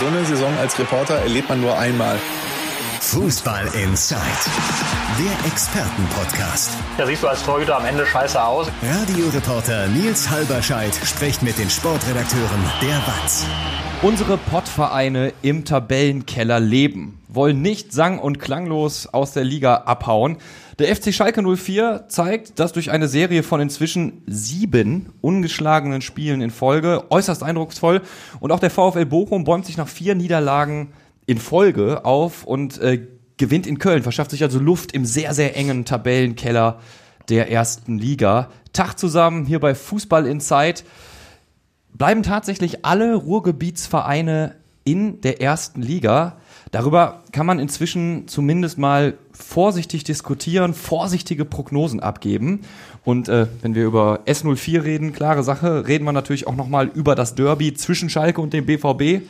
So eine Saison als Reporter erlebt man nur einmal. Fußball Inside, der Expertenpodcast. Da siehst du als Torhüter am Ende scheiße aus. Radioreporter Nils Halberscheid spricht mit den Sportredakteuren der WAZ. Unsere Pottvereine im Tabellenkeller leben, wollen nicht sang- und klanglos aus der Liga abhauen. Der FC Schalke 04 zeigt, dass durch eine Serie von inzwischen sieben ungeschlagenen Spielen in Folge äußerst eindrucksvoll und auch der VfL Bochum bäumt sich nach vier Niederlagen in Folge auf und äh, gewinnt in Köln, verschafft sich also Luft im sehr, sehr engen Tabellenkeller der ersten Liga. Tag zusammen hier bei Fußball Insight bleiben tatsächlich alle Ruhrgebietsvereine in der ersten Liga. Darüber kann man inzwischen zumindest mal vorsichtig diskutieren, vorsichtige Prognosen abgeben. Und äh, wenn wir über S04 reden, klare Sache, reden wir natürlich auch nochmal über das Derby zwischen Schalke und dem BVB.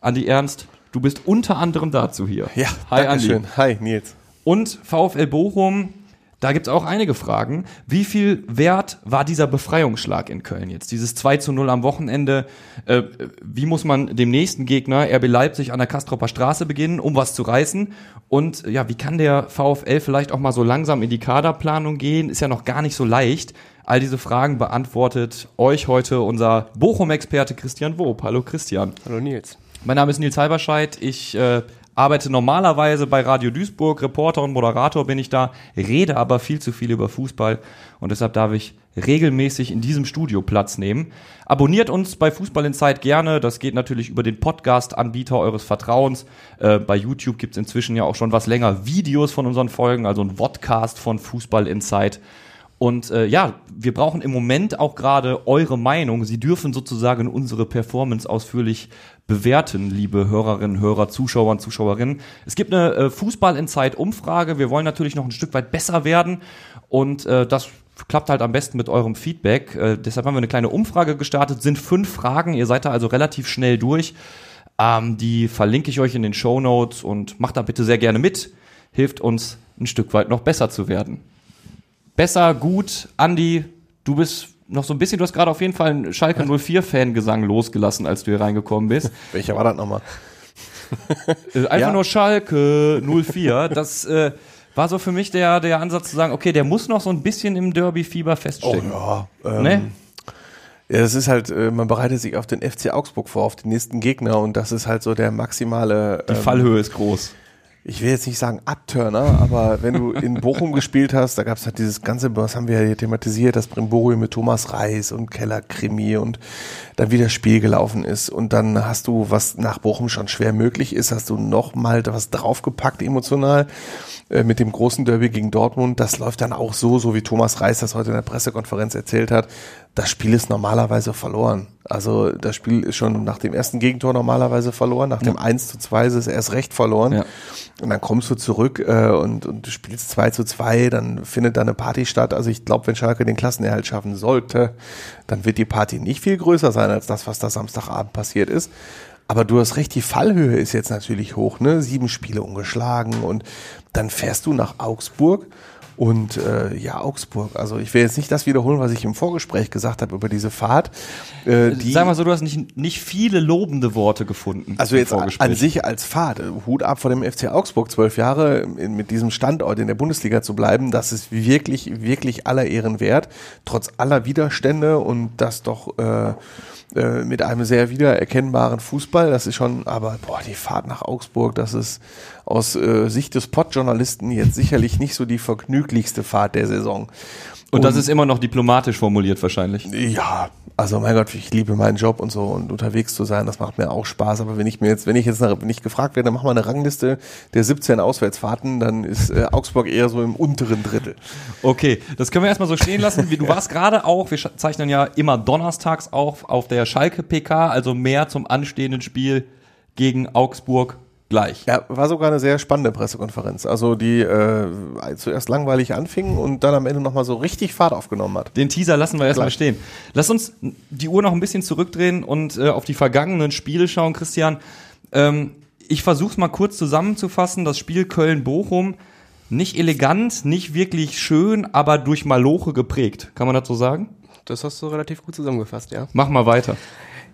Andi Ernst, du bist unter anderem dazu hier. Ja, Hi Andi. schön. Hi Nils. Und VfL Bochum, da gibt's auch einige Fragen. Wie viel wert war dieser Befreiungsschlag in Köln jetzt? Dieses 2 zu 0 am Wochenende. Äh, wie muss man dem nächsten Gegner, RB Leipzig, an der Kastropper Straße beginnen, um was zu reißen? Und ja, wie kann der VfL vielleicht auch mal so langsam in die Kaderplanung gehen? Ist ja noch gar nicht so leicht. All diese Fragen beantwortet euch heute unser Bochum-Experte Christian Wob. Hallo Christian. Hallo Nils. Mein Name ist Nils Halberscheid. Ich äh, arbeite normalerweise bei Radio Duisburg, Reporter und Moderator bin ich da, rede aber viel zu viel über Fußball und deshalb darf ich regelmäßig in diesem Studio Platz nehmen. Abonniert uns bei Fußball in Zeit gerne. Das geht natürlich über den Podcast-Anbieter eures Vertrauens. Äh, bei YouTube gibt's inzwischen ja auch schon was länger Videos von unseren Folgen, also ein Vodcast von Fußball in Zeit. Und äh, ja, wir brauchen im Moment auch gerade eure Meinung. Sie dürfen sozusagen unsere Performance ausführlich bewerten, liebe Hörerinnen, Hörer, Zuschauer und Zuschauerinnen. Es gibt eine äh, Fußball in Zeit Umfrage. Wir wollen natürlich noch ein Stück weit besser werden und äh, das klappt halt am besten mit eurem Feedback. Äh, deshalb haben wir eine kleine Umfrage gestartet. Sind fünf Fragen. Ihr seid da also relativ schnell durch. Ähm, die verlinke ich euch in den Show Notes und macht da bitte sehr gerne mit. Hilft uns ein Stück weit noch besser zu werden besser, gut. Andi, du bist noch so ein bisschen, du hast gerade auf jeden Fall einen Schalke 04-Fangesang losgelassen, als du hier reingekommen bist. Welcher war das nochmal? Äh, Einfach Ja. nur Schalke 04. Das äh, war so für mich der, der Ansatz zu sagen, okay, der muss noch so ein bisschen im Derby-Fieber feststecken. ja. Ähm, Ne? Ja, das ist halt, äh, man bereitet sich auf den FC Augsburg vor, auf den nächsten Gegner und das ist halt so der maximale. Die ähm, Fallhöhe ist groß. Ich will jetzt nicht sagen Abturner, aber wenn du in Bochum gespielt hast, da gab es halt dieses ganze, was haben wir ja hier thematisiert, das Brimborium mit Thomas Reis und Keller-Krimi und dann wie das Spiel gelaufen ist und dann hast du, was nach Bochum schon schwer möglich ist, hast du noch mal was draufgepackt emotional äh, mit dem großen Derby gegen Dortmund. Das läuft dann auch so, so wie Thomas Reis das heute in der Pressekonferenz erzählt hat. Das Spiel ist normalerweise verloren. Also das Spiel ist schon nach dem ersten Gegentor normalerweise verloren, nach dem 1 zu 2 ist es erst recht verloren. Ja. Und dann kommst du zurück äh, und, und du spielst 2 zu 2, dann findet da eine Party statt. Also ich glaube, wenn Schalke den Klassenerhalt schaffen sollte, dann wird die Party nicht viel größer sein als das, was da Samstagabend passiert ist. Aber du hast recht, die Fallhöhe ist jetzt natürlich hoch, ne? Sieben Spiele ungeschlagen und dann fährst du nach Augsburg und äh, ja, Augsburg. Also ich will jetzt nicht das wiederholen, was ich im Vorgespräch gesagt habe über diese Fahrt. Äh, die, Sag mal so, du hast nicht, nicht viele lobende Worte gefunden. also jetzt an sich als Fahrt, Hut ab vor dem FC Augsburg, zwölf Jahre in, mit diesem Standort in der Bundesliga zu bleiben, das ist wirklich, wirklich aller Ehren wert, trotz aller Widerstände und das doch äh, äh, mit einem sehr wiedererkennbaren Fußball. Das ist schon, aber boah, die Fahrt nach Augsburg, das ist aus äh, Sicht des Pottjournalisten jetzt sicherlich nicht so die vergnüglichste Fahrt der Saison. Und das ist immer noch diplomatisch formuliert wahrscheinlich. Ja, also mein Gott, ich liebe meinen Job und so und unterwegs zu sein, das macht mir auch Spaß. Aber wenn ich mir jetzt, wenn ich jetzt ich gefragt werde, mach mal eine Rangliste der 17 Auswärtsfahrten, dann ist äh, Augsburg eher so im unteren Drittel. Okay, das können wir erstmal so stehen lassen. Wie- Du warst gerade auch, wir zeichnen ja immer donnerstags auf, auf der Schalke PK, also mehr zum anstehenden Spiel gegen Augsburg gleich. Ja, war sogar eine sehr spannende Pressekonferenz. Also die äh, zuerst langweilig anfing und dann am Ende nochmal so richtig Fahrt aufgenommen hat. Den Teaser lassen wir erstmal stehen. Lass uns die Uhr noch ein bisschen zurückdrehen und äh, auf die vergangenen Spiele schauen, Christian. Ähm, ich versuche es mal kurz zusammenzufassen. Das Spiel Köln-Bochum, nicht elegant, nicht wirklich schön, aber durch Maloche geprägt. Kann man so sagen? Das hast du relativ gut zusammengefasst, ja. Mach mal weiter.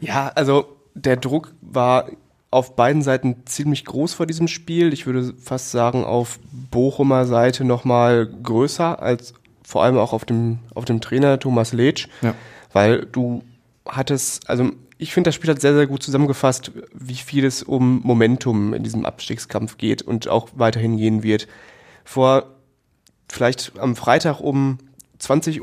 Ja, also der Druck war auf beiden Seiten ziemlich groß vor diesem Spiel. Ich würde fast sagen, auf Bochumer Seite nochmal größer als vor allem auch auf dem, auf dem Trainer Thomas Letsch. Ja. Weil du hattest, also ich finde, das Spiel hat sehr, sehr gut zusammengefasst, wie viel es um Momentum in diesem Abstiegskampf geht und auch weiterhin gehen wird. Vor vielleicht am Freitag um 20.29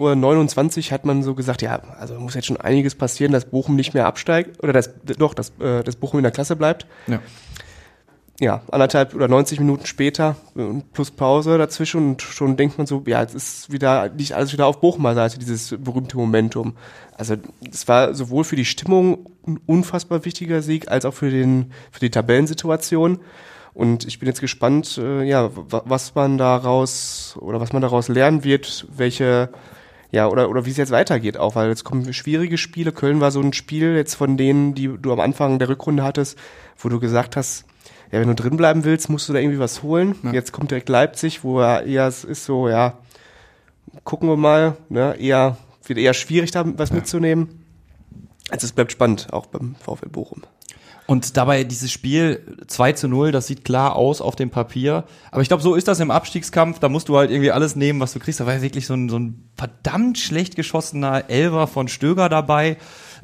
Uhr hat man so gesagt, ja, also muss jetzt schon einiges passieren, dass Bochum nicht mehr absteigt, oder dass, doch, dass, äh, dass Bochum in der Klasse bleibt. Ja. Ja, anderthalb oder 90 Minuten später, äh, plus Pause dazwischen und schon denkt man so, ja, jetzt ist wieder, nicht alles wieder auf Bochumer Seite, dieses berühmte Momentum. Also, es war sowohl für die Stimmung ein unfassbar wichtiger Sieg, als auch für den, für die Tabellensituation. Und ich bin jetzt gespannt, äh, ja, wa- was man daraus oder was man daraus lernen wird, welche, ja, oder, oder wie es jetzt weitergeht auch, weil jetzt kommen schwierige Spiele. Köln war so ein Spiel jetzt von denen, die du am Anfang der Rückrunde hattest, wo du gesagt hast, ja, wenn du drin bleiben willst, musst du da irgendwie was holen. Jetzt kommt direkt Leipzig, wo er eher, es ist so, ja, gucken wir mal, ne, eher, wird eher schwierig, da was mitzunehmen. Also es bleibt spannend, auch beim VfL Bochum. Und dabei dieses Spiel 2 zu 0, das sieht klar aus auf dem Papier. Aber ich glaube, so ist das im Abstiegskampf. Da musst du halt irgendwie alles nehmen, was du kriegst. Da war ja wirklich so ein, so ein verdammt schlecht geschossener Elver von Stöger dabei.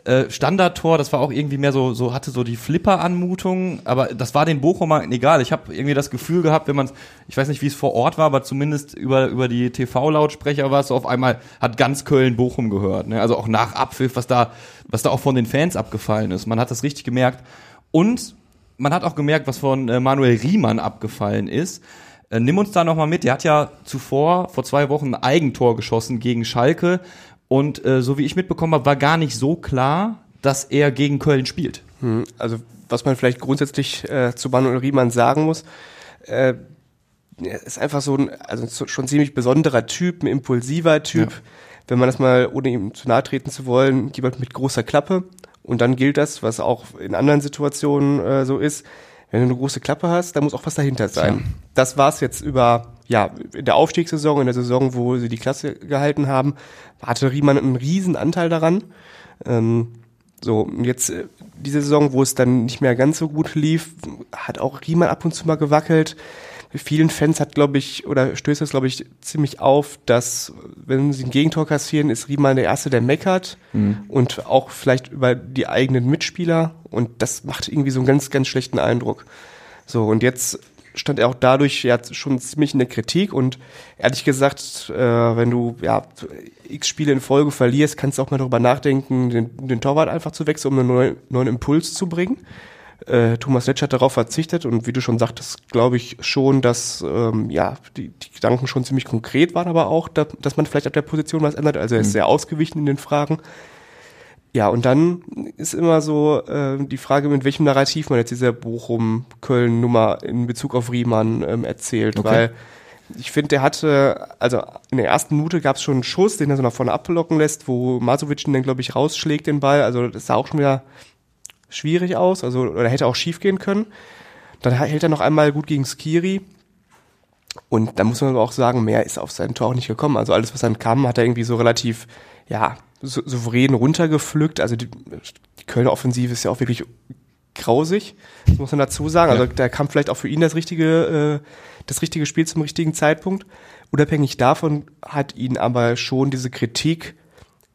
Äh, Standardtor, das war auch irgendwie mehr so, so hatte so die Flipper-Anmutung, aber das war den Bochumern egal. Ich habe irgendwie das Gefühl gehabt, wenn man ich weiß nicht, wie es vor Ort war, aber zumindest über, über die TV-Lautsprecher war es so auf einmal, hat ganz Köln Bochum gehört. Ne? Also auch nach Abpfiff, was da, was da auch von den Fans abgefallen ist. Man hat das richtig gemerkt. Und man hat auch gemerkt, was von äh, Manuel Riemann abgefallen ist. Äh, nimm uns da nochmal mit. Der hat ja zuvor, vor zwei Wochen, ein Eigentor geschossen gegen Schalke. Und äh, so wie ich mitbekommen habe, war gar nicht so klar, dass er gegen Köln spielt. Hm, Also was man vielleicht grundsätzlich äh, zu Manuel Riemann sagen muss, äh, er ist einfach so ein, also so- schon ziemlich besonderer Typ, ein impulsiver Typ. Ja. Wenn man das mal, ohne ihm zu nahe treten zu wollen, jemand mit großer Klappe. Und dann gilt das, was auch in anderen Situationen äh, so ist, wenn du eine große Klappe hast, dann muss auch was dahinter sein. Das war's jetzt über, ja, in der Aufstiegssaison, in der Saison, wo sie die Klasse gehalten haben, hatte Riemann einen riesen Anteil daran. Ähm, so, jetzt äh, diese Saison, wo es dann nicht mehr ganz so gut lief, hat auch Riemann ab und zu mal gewackelt. Vielen Fans hat, glaube ich, oder stößt es, glaube ich, ziemlich auf, dass, wenn sie ein Gegentor kassieren, ist Riemann der Erste, der meckert und auch vielleicht über die eigenen Mitspieler und das macht irgendwie so einen ganz, ganz schlechten Eindruck. So, und jetzt stand er auch dadurch ja schon ziemlich in der Kritik und ehrlich gesagt, äh, wenn du ja x Spiele in Folge verlierst, kannst du auch mal darüber nachdenken, den, den Torwart einfach zu wechseln, um einen neuen, neuen Impuls zu bringen. Äh, Thomas Letsch hat darauf verzichtet und wie du schon sagtest, glaube ich schon, dass ähm, ja die, die Gedanken schon ziemlich konkret waren, aber auch, dass, dass man vielleicht auf der Position was ändert. Also er ist sehr ausgewichen in den Fragen. Ja, und dann ist immer so äh, die Frage, mit welchem Narrativ man jetzt diese Bochum-Köln-Nummer in Bezug auf Riemann ähm, erzählt, Okay. weil ich finde, der hatte, also in der ersten Minute gab es schon einen Schuss, den er so nach vorne ablocken lässt, wo Masovic ihn dann, glaube ich, rausschlägt, den Ball. Also das sah auch schon wieder schwierig aus, also oder hätte auch schief gehen können. Dann hält er noch einmal gut gegen Skiri. Und da muss man aber auch sagen, mehr ist auf sein Tor auch nicht gekommen. Also alles, was dann kam, hat er irgendwie so relativ, ja, sou souverän runtergepflückt. Also die, die Kölner Offensive ist ja auch wirklich grausig, das muss man dazu sagen. Also da kam vielleicht auch für ihn das richtige, äh, das richtige Spiel zum richtigen Zeitpunkt. Unabhängig davon hat ihn aber schon diese Kritik,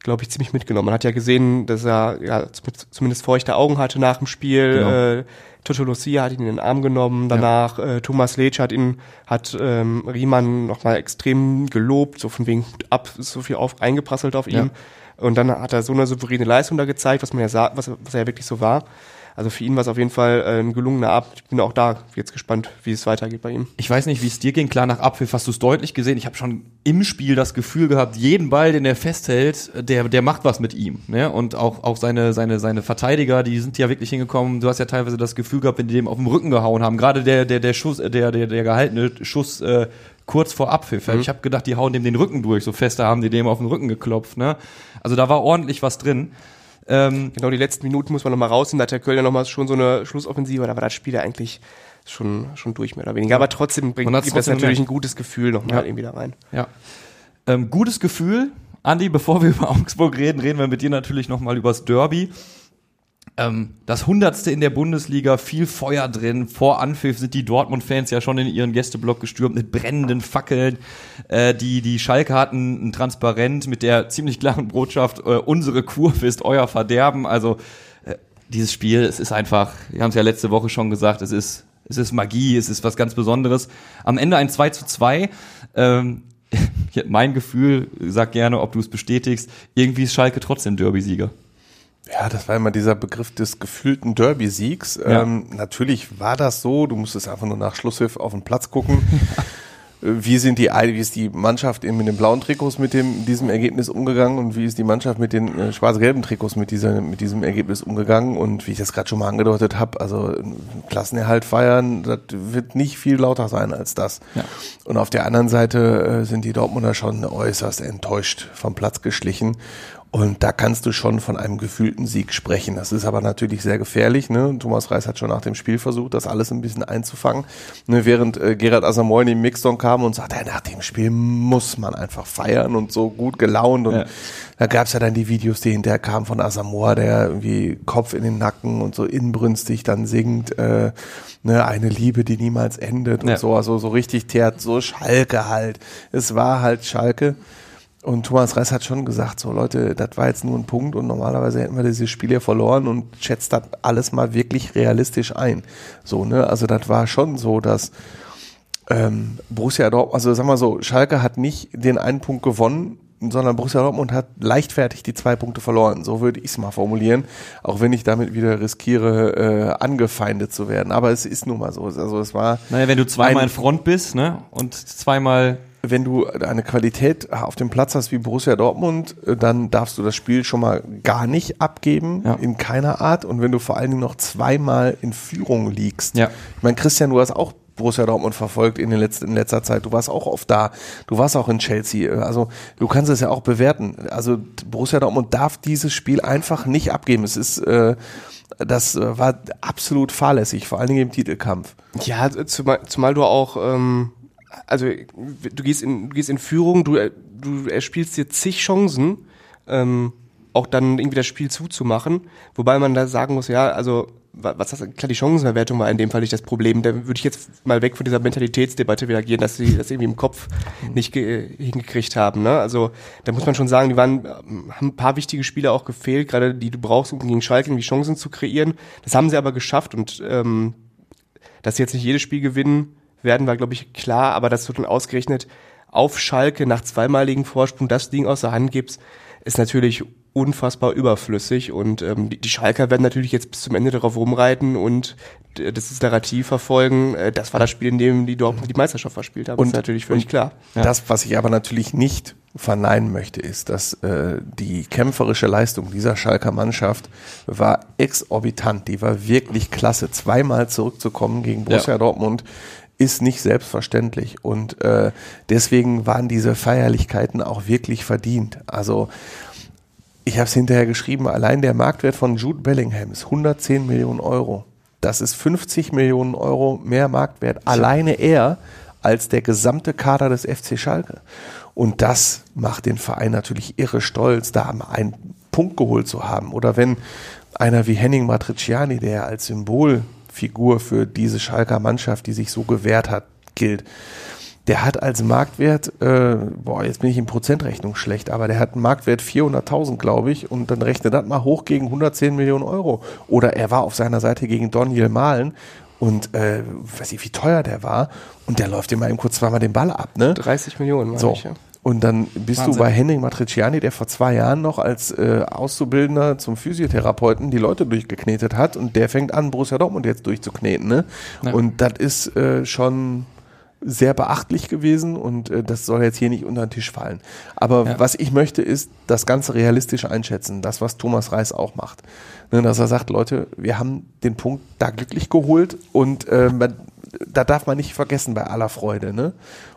glaube ich, ziemlich mitgenommen. Man hat ja gesehen, dass er ja zum- zumindest feuchte Augen hatte nach dem Spiel. Genau. Äh, Toto Lucia hat ihn in den Arm genommen. Danach äh, Thomas Letsch hat ihn, hat ähm, Riemann nochmal extrem gelobt, so von wegen Hut ab, so viel auf, eingeprasselt auf ihm. Und dann hat er so eine souveräne Leistung da gezeigt, was man ja sagt, was, was er ja wirklich so war. Also für ihn war es auf jeden Fall äh, ein gelungener Abend. Ich bin auch da jetzt gespannt, wie es weitergeht bei ihm. Ich weiß nicht, wie es dir ging. Klar, nach Abpfiff hast du es deutlich gesehen. Ich habe schon im Spiel das Gefühl gehabt, jeden Ball, den er festhält, der, der macht was mit ihm. Ne? Und auch, auch seine, seine, seine Verteidiger, die sind ja wirklich hingekommen. Du hast ja teilweise das Gefühl gehabt, wenn die dem auf den Rücken gehauen haben. Gerade der, der, der Schuss, äh, der, der, der gehaltene Schuss äh, kurz vor Abpfiff. Ich habe gedacht, die hauen dem den Rücken durch. So fester haben die dem auf den Rücken geklopft. Ne? Also da war ordentlich was drin. Ähm, Genau, die letzten Minuten muss man nochmal rausnehmen. Da hat der Kölner nochmal schon so eine Schlussoffensive, da war das Spiel ja eigentlich schon, schon durch, mehr oder weniger. Aber trotzdem bringt gibt das natürlich ein gutes Gefühl nochmal Ja. irgendwie da rein. Ja. Ähm, gutes Gefühl. Andi, bevor wir über Augsburg reden, reden wir mit dir natürlich nochmal übers Derby. Ähm, das Hundertste in der Bundesliga, viel Feuer drin. Vor Anpfiff sind die Dortmund-Fans ja schon in ihren Gästeblock gestürmt mit brennenden Fackeln. Äh, die, die Schalke hatten ein Transparent mit der ziemlich klaren Botschaft, äh, unsere Kurve ist euer Verderben. Also äh, dieses Spiel, es ist einfach, wir haben es ja letzte Woche schon gesagt, es ist, es ist Magie, es ist was ganz Besonderes. Am Ende ein 2 zu 2. Ähm, mein Gefühl, sag gerne, ob du es bestätigst, irgendwie ist Schalke trotzdem Derby-Sieger. Ja, das war immer dieser Begriff des gefühlten Derby-Siegs. Ja. Ähm, natürlich war das so. Du musstest einfach nur nach Schlusspfiff auf den Platz gucken. Wie sind die, wie ist die Mannschaft eben mit den blauen Trikots mit dem, diesem Ergebnis umgegangen und wie ist die Mannschaft mit den äh, schwarz-gelben Trikots mit, dieser, mit diesem Ergebnis umgegangen? Und wie ich das gerade schon mal angedeutet habe, also Klassenerhalt feiern, das wird nicht viel lauter sein als das. Ja. Und auf der anderen Seite äh, sind die Dortmunder schon äußerst enttäuscht vom Platz geschlichen. Und da kannst du schon von einem gefühlten Sieg sprechen. Das ist aber natürlich sehr gefährlich. Ne? Thomas Reis hat schon nach dem Spiel versucht, das alles ein bisschen einzufangen. Ne? Während äh, Gerard Asamoah in den Mixdown kam und sagte, nach dem Spiel muss man einfach feiern und so gut gelaunt. Und Ja. da gab es ja dann die Videos, die hinterher kamen von Asamoah, der irgendwie Kopf in den Nacken und so inbrünstig dann singt, äh, ne, eine Liebe, die niemals endet und Ja. so. Also so richtig Theater, so Schalke halt. Es war halt Schalke. Und Thomas Reis hat schon gesagt, so Leute, das war jetzt nur ein Punkt und normalerweise hätten wir dieses Spiel ja verloren und schätzt das alles mal wirklich realistisch ein. So, ne? Also das war schon so, dass ähm, Borussia Dortmund, also sagen wir so, Schalke hat nicht den einen Punkt gewonnen, sondern Borussia Dortmund hat leichtfertig die zwei Punkte verloren. So würde ich es mal formulieren, auch wenn ich damit wieder riskiere, äh, angefeindet zu werden. Aber es ist nun mal so. Also es war Naja, wenn du zweimal in Front bist, ne? Und zweimal wenn du eine Qualität auf dem Platz hast wie Borussia Dortmund, äh, dann darfst du das Spiel schon mal gar nicht abgeben, Ja. in keiner Art. Und wenn du vor allen Dingen noch zweimal in Führung liegst. Ja. Ich meine, Christian, du hast auch Borussia Dortmund verfolgt in, den letzten, in letzter Zeit. Du warst auch oft da. Du warst auch in Chelsea. Also du kannst es ja auch bewerten. Also Borussia Dortmund darf dieses Spiel einfach nicht abgeben. Es ist, äh, das äh, war absolut fahrlässig, vor allen Dingen im Titelkampf. Ja, zumal, zumal du auch, ähm, also du gehst in, du gehst in Führung, du, du erspielst dir zig Chancen, ähm, auch dann irgendwie das Spiel zuzumachen, wobei man da sagen muss, ja, also wa- was das, klar, die Chancenverwertung war in dem Fall nicht das Problem. Da würde ich jetzt mal weg von dieser Mentalitätsdebatte wieder gehen, dass sie das irgendwie im Kopf nicht ge hingekriegt haben. Ne? Also da muss man schon sagen, die waren, haben ein paar wichtige Spiele auch gefehlt, gerade die du brauchst, um gegen Schalke irgendwie Chancen zu kreieren. Das haben sie aber geschafft und ähm, dass sie jetzt nicht jedes Spiel gewinnen werden, war, glaube ich, klar, aber dass du dann ausgerechnet auf Schalke nach zweimaligen Vorsprung das Ding aus der Hand gibst, ist natürlich unfassbar überflüssig und ähm, die, die Schalker werden natürlich jetzt bis zum Ende darauf rumreiten und äh, das ist Narrativ verfolgen. Äh, das war das Spiel, in dem die Dortmund die Meisterschaft verspielt haben. Und- ist natürlich völlig und- klar. Das, was ich aber natürlich nicht verneinen möchte, ist, dass äh, die kämpferische Leistung dieser Schalker Mannschaft war exorbitant. Die war wirklich klasse. Zweimal zurückzukommen gegen Borussia Ja. Dortmund ist nicht selbstverständlich. Und äh, deswegen waren diese Feierlichkeiten auch wirklich verdient. Also ich habe es hinterher geschrieben, allein der Marktwert von Jude Bellingham ist 110 Millionen Euro. Das ist 50 Millionen Euro mehr Marktwert. Alleine er als der gesamte Kader des FC Schalke. Und das macht den Verein natürlich irre stolz, da einen Punkt geholt zu haben. Oder wenn einer wie Henning Matriciani, der als Symbolfigur für diese Schalker Mannschaft, die sich so gewehrt hat, gilt, der hat als Marktwert, äh, boah, jetzt bin ich in Prozentrechnung schlecht, aber der hat einen Marktwert 400.000, glaube ich, und dann rechne das mal hoch gegen 110 Millionen Euro. Oder er war auf seiner Seite gegen Daniel Mahlen und äh, weiß ich, wie teuer der war, und der läuft immer eben kurz zweimal den Ball ab, ne? 30 Millionen, meine So. ich, ja. Und dann bist Wahnsinn. du bei Henning Matriciani, der vor zwei Jahren noch als äh, Auszubildender zum Physiotherapeuten die Leute durchgeknetet hat und der fängt an, Borussia Dortmund jetzt durchzukneten. Ne? Ja. Und das ist äh, schon sehr beachtlich gewesen und äh, das soll jetzt hier nicht unter den Tisch fallen. Aber Ja. was ich möchte, ist das Ganze realistisch einschätzen, das, was Thomas Reis auch macht. Ne, dass er sagt, Leute, wir haben den Punkt da glücklich geholt und äh, man, da darf man nicht vergessen bei aller Freude. Ne?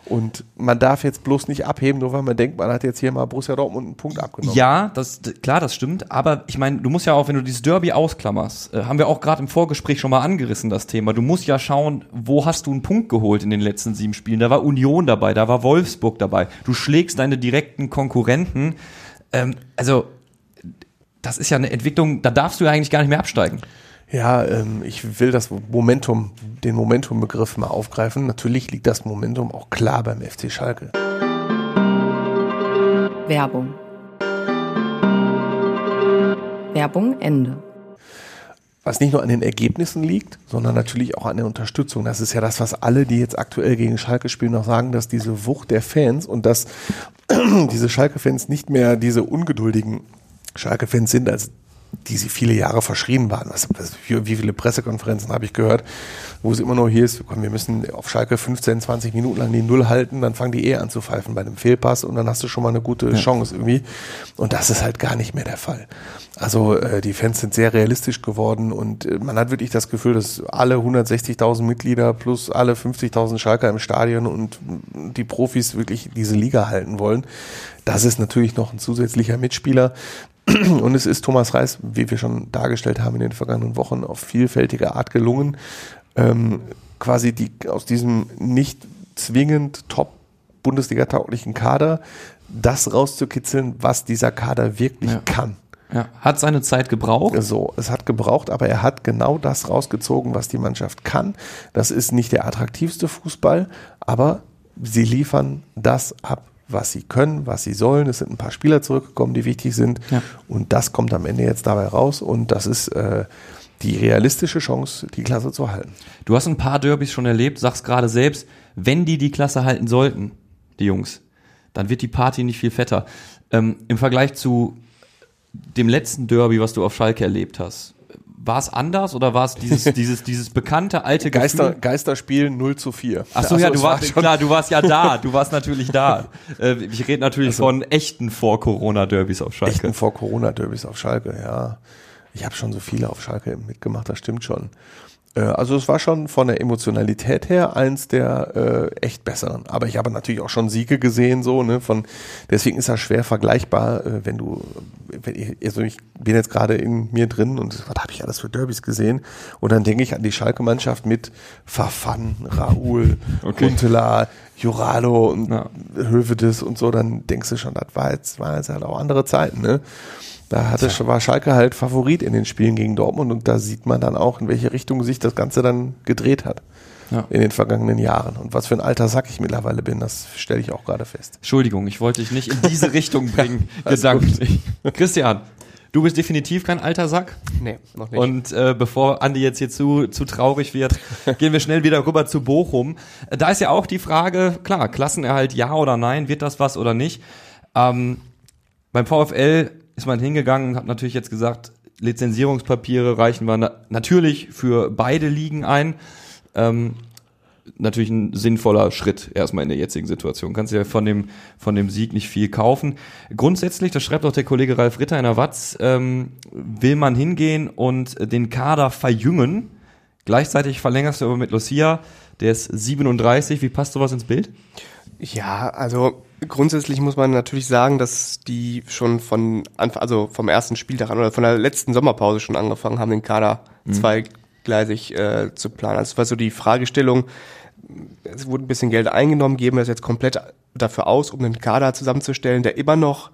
Und man darf jetzt bloß nicht abheben, nur weil man denkt, man hat jetzt hier mal Borussia Dortmund einen Punkt abgenommen. Ja, das klar, das stimmt. Aber ich meine, du musst ja auch, wenn du dieses Derby ausklammerst, äh, haben wir auch gerade im Vorgespräch schon mal angerissen das Thema. Du musst ja schauen, wo hast du einen Punkt geholt in den letzten sieben Spielen. Da war Union dabei, da war Wolfsburg dabei. Du schlägst deine direkten Konkurrenten. Ähm, also das ist ja eine Entwicklung, da darfst du ja eigentlich gar nicht mehr absteigen. Ja, ähm, ich will das Momentum, den Momentum-Begriff mal aufgreifen. Natürlich liegt das Momentum auch klar beim FC Schalke. Werbung. Werbung Ende. Was nicht nur an den Ergebnissen liegt, sondern natürlich auch an der Unterstützung. Das ist ja das, was alle, die jetzt aktuell gegen Schalke spielen, noch sagen, dass diese Wucht der Fans und dass diese Schalke-Fans nicht mehr diese ungeduldigen Schalke-Fans sind, als die sie viele Jahre verschrien waren. Was, was, wie viele Pressekonferenzen habe ich gehört, wo es immer nur hier ist, komm, wir müssen auf Schalke 15, 20 Minuten lang die Null halten, dann fangen die eh an zu pfeifen bei einem Fehlpass und dann hast du schon mal eine gute. Chance irgendwie. Und das ist halt gar nicht mehr der Fall. Also äh, die Fans sind sehr realistisch geworden und äh, man hat wirklich das Gefühl, dass alle 160.000 Mitglieder plus alle 50.000 Schalker im Stadion und die Profis wirklich diese Liga halten wollen. Das ist natürlich noch ein zusätzlicher Mitspieler. Und es ist Thomas Reis, wie wir schon dargestellt haben in den vergangenen Wochen, auf vielfältige Art gelungen, ähm, quasi die aus diesem nicht zwingend top Bundesliga-tauglichen Kader das rauszukitzeln, was dieser Kader wirklich ja. kann. Ja, hat seine Zeit gebraucht. So, es hat gebraucht, aber er hat genau das rausgezogen, was die Mannschaft kann. Das ist nicht der attraktivste Fußball, aber sie liefern das ab, was sie können, was sie sollen. Es sind ein paar Spieler zurückgekommen, die wichtig sind. Ja. Und das kommt am Ende jetzt dabei raus. Und das ist äh, die realistische Chance, die Klasse zu halten. Du hast ein paar Derbys schon erlebt, sagst gerade selbst, wenn die die Klasse halten sollten, die Jungs, dann wird die Party nicht viel fetter. Ähm, Im Vergleich zu dem letzten Derby, was du auf Schalke erlebt hast, war es anders oder war es dieses, dieses, dieses bekannte alte Geister, Gefühl? Geisterspiel 0 zu 4. Ach so, also, ja, du warst, war klar, du warst ja da, du warst natürlich da. Äh, ich rede natürlich also, von echten Vor-Corona-Derbys auf Schalke. Echten Vor-Corona-Derbys auf Schalke, ja. Ich habe schon so viele auf Schalke mitgemacht, das stimmt schon. Äh, also es war schon von der Emotionalität her eins der äh, echt besseren. Aber ich habe natürlich auch schon Siege gesehen, so, ne, von, deswegen ist das schwer vergleichbar, äh, wenn du, wenn ich, also ich bin jetzt gerade in mir drin und was habe ich alles für Derbys gesehen? Und dann denke ich an die Schalke-Mannschaft mit Verfan, Raoul, okay. Jurado und ja. Hövedes und so, dann denkst du schon, das war jetzt, war jetzt halt auch andere Zeiten, ne? Da hatte, war Schalke halt Favorit in den Spielen gegen Dortmund und da sieht man dann auch, in welche Richtung sich das Ganze dann gedreht hat. Ja. in den vergangenen Jahren. Und was für ein alter Sack ich mittlerweile bin, das stelle ich auch gerade fest. Entschuldigung, ich wollte dich nicht in diese Richtung bringen, gedanklich. Christian, du bist definitiv kein alter Sack. Nee, noch nicht. Und äh, bevor Andi jetzt hier zu, zu traurig wird, gehen wir schnell wieder rüber zu Bochum. Da ist ja auch die Frage, klar, Klassenerhalt ja oder nein, wird das was oder nicht? Ähm, beim VfL ist man hingegangen und hat natürlich jetzt gesagt, Lizenzierungspapiere reichen wir na natürlich für beide Ligen ein. Ähm, natürlich ein sinnvoller Schritt erstmal in der jetzigen Situation. Kannst ja von dem, von dem Sieg nicht viel kaufen. Grundsätzlich, das schreibt auch der Kollege Ralf Ritter in der Watz, ähm, will man hingehen und den Kader verjüngen. Gleichzeitig verlängerst du aber mit Lucia, der ist 37. Wie passt sowas ins Bild? Ja, also grundsätzlich muss man natürlich sagen, dass die schon von Anfang, also vom ersten Spieltag an oder von der letzten Sommerpause schon angefangen haben, den Kader mhm. zweigleisig äh, zu planen. Also es war so die Fragestellung, es wurde ein bisschen Geld eingenommen, geben wir es jetzt komplett dafür aus, um den Kader zusammenzustellen, der immer noch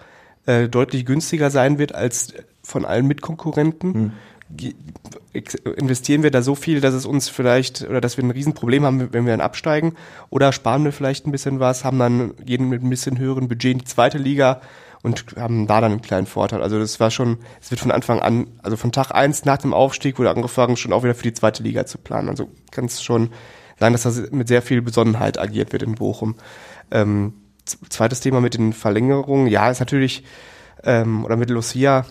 äh, deutlich günstiger sein wird als von allen Mitkonkurrenten. Mhm investieren wir da so viel, dass es uns vielleicht oder dass wir ein Riesenproblem haben, wenn wir dann absteigen? Oder sparen wir vielleicht ein bisschen was, haben dann jeden mit ein bisschen höheren Budget in die zweite Liga und haben da dann einen kleinen Vorteil. Also das war schon, es wird von Anfang an, also von Tag eins nach dem Aufstieg wurde angefangen, schon auch wieder für die zweite Liga zu planen. Also kann es schon sein, dass das mit sehr viel Besonnenheit agiert wird in Bochum. Ähm, zweites Thema mit den Verlängerungen, ja, ist natürlich, ähm, oder mit Lucia,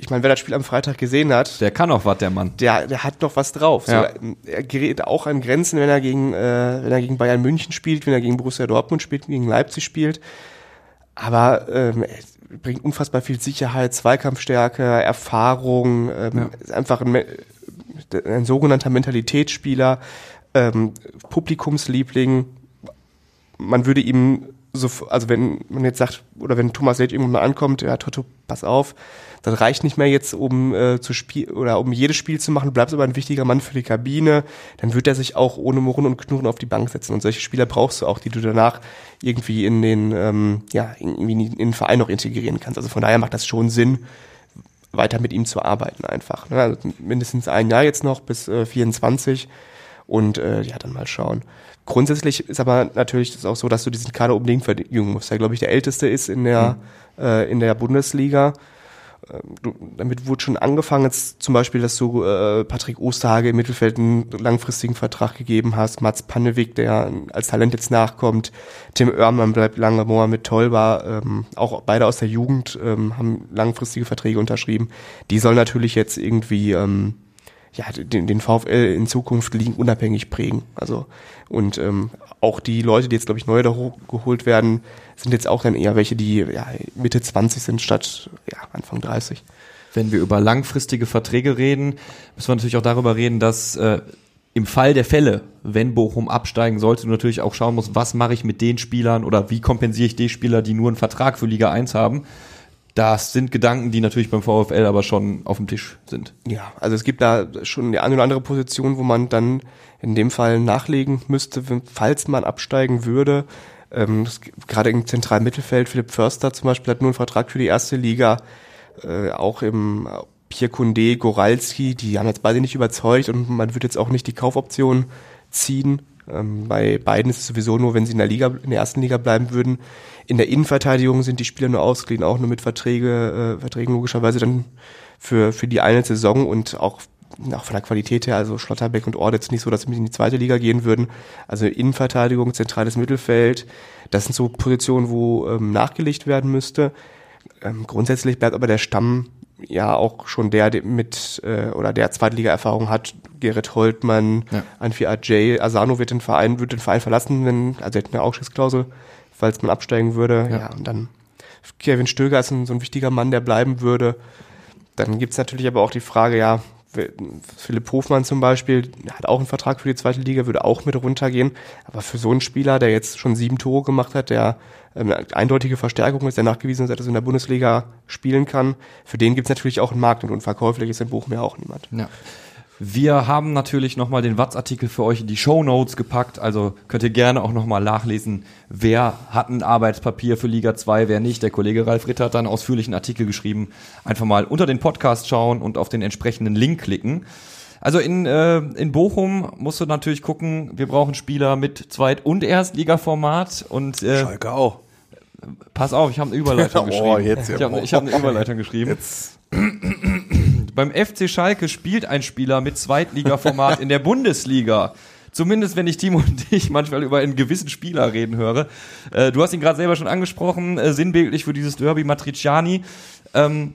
ich meine, wer das Spiel am Freitag gesehen hat, der kann auch was, der Mann. Der, der hat noch was drauf. Ja. So, er gerät auch an Grenzen, wenn er gegen, äh, wenn er gegen Bayern München spielt, wenn er gegen Borussia Dortmund spielt, gegen Leipzig spielt. Aber ähm, er bringt unfassbar viel Sicherheit, Zweikampfstärke, Erfahrung, ähm, ja. ist einfach ein, ein sogenannter Mentalitätsspieler, ähm, Publikumsliebling. Man würde ihm so, also wenn man jetzt sagt, oder wenn Thomas Leth irgendwann mal ankommt, ja, Toto, pass auf, das reicht nicht mehr jetzt, um äh, zu spielen oder um jedes Spiel zu machen, bleibst aber ein wichtiger Mann für die Kabine, dann wird er sich auch ohne Murren und Knurren auf die Bank setzen. Und solche Spieler brauchst du auch, die du danach irgendwie in den, ähm, ja, irgendwie in den Verein noch integrieren kannst. Also von daher macht das schon Sinn, weiter mit ihm zu arbeiten einfach. Ne? Also mindestens ein Jahr jetzt noch bis äh, 24 und äh, ja, dann mal schauen. Grundsätzlich ist aber natürlich das auch so, dass du diesen Kader unbedingt verjüngen musst. Der, glaube ich, der älteste ist in der, mhm. äh, in der Bundesliga. Ähm, du, damit wurde schon angefangen, jetzt zum Beispiel, dass du äh, Patrick Osterhage im Mittelfeld einen langfristigen Vertrag gegeben hast, Mats Pannewig, der als Talent jetzt nachkommt, Tim Oermann bleibt lange, Mohamed Tolba, ähm, auch beide aus der Jugend ähm, haben langfristige Verträge unterschrieben. Die sollen natürlich jetzt irgendwie ähm, ja, den, den VfL in Zukunft liegen unabhängig prägen. Also und ähm, auch die Leute, die jetzt, glaube ich, neu da geholt werden, sind jetzt auch dann eher welche, die ja, Mitte 20 sind statt ja, Anfang 30. Wenn wir über langfristige Verträge reden, müssen wir natürlich auch darüber reden, dass äh, im Fall der Fälle, wenn Bochum absteigen sollte, du natürlich auch schauen musst, was mache ich mit den Spielern oder wie kompensiere ich die Spieler, die nur einen Vertrag für Liga 1 haben. Das sind Gedanken, die natürlich beim VfL aber schon auf dem Tisch sind. Ja, also es gibt da schon die eine oder andere Position, wo man dann in dem Fall nachlegen müsste, falls man absteigen würde. Ähm, gerade im zentralen Mittelfeld, Philipp Förster zum Beispiel hat nur einen Vertrag für die erste Liga. Äh, auch im Pierre Condé, Goralski, die haben jetzt beide nicht überzeugt und man wird jetzt auch nicht die Kaufoption ziehen. Ähm, bei beiden ist es sowieso nur, wenn sie in der Liga, in der ersten Liga bleiben würden. In der Innenverteidigung sind die Spieler nur ausgeliehen, auch nur mit Verträge, äh, Verträgen logischerweise dann für, für die eine Saison und auch, auch von der Qualität her, also Schlotterbeck und Ordetz nicht so, dass sie in die zweite Liga gehen würden. Also Innenverteidigung, zentrales Mittelfeld, das sind so Positionen, wo ähm, nachgelegt werden müsste. Ähm, grundsätzlich bleibt aber der Stamm ja auch schon der, der mit äh, oder der Zweitliga-Erfahrung hat, Gerrit Holtmann, ja. Anfi Ajay, Asano wird den Verein, wird den Verein verlassen, wenn, also er hat eine Ausstiegsklausel, falls man absteigen würde. Ja, ja und dann Kevin Stöger ist ein, so ein wichtiger Mann, der bleiben würde. Dann gibt's natürlich aber auch die Frage, ja, Philipp Hofmann zum Beispiel hat auch einen Vertrag für die zweite Liga, würde auch mit runtergehen. Aber für so einen Spieler, der jetzt schon sieben Tore gemacht hat, der ähm, eine eindeutige Verstärkung ist, der nachgewiesen hat, dass er in der Bundesliga spielen kann, für den gibt es natürlich auch einen Markt und unverkäuflich ist in Bochum ja auch niemand. Ja. Wir haben natürlich nochmal den Watz-Artikel für euch in die Show Notes gepackt, also könnt ihr gerne auch nochmal nachlesen, wer hat ein Arbeitspapier für Liga 2, wer nicht. Der Kollege Ralf Ritter hat da einen ausführlichen Artikel geschrieben. Einfach mal unter den Podcast schauen und auf den entsprechenden Link klicken. Also in, äh, in Bochum musst du natürlich gucken, wir brauchen Spieler mit Zweit- und Erstliga-Format und äh, Schalke auch. Pass auf, ich habe eine Überleitung oh, geschrieben. Jetzt, ja. Ich habe hab eine Überleitung geschrieben. Jetzt. Beim FC Schalke spielt ein Spieler mit Zweitliga-Format in der Bundesliga. Zumindest wenn ich Timo und dich manchmal über einen gewissen Spieler reden höre. Äh, du hast ihn gerade selber schon angesprochen, äh, sinnbildlich für dieses Derby Matriciani. Ähm,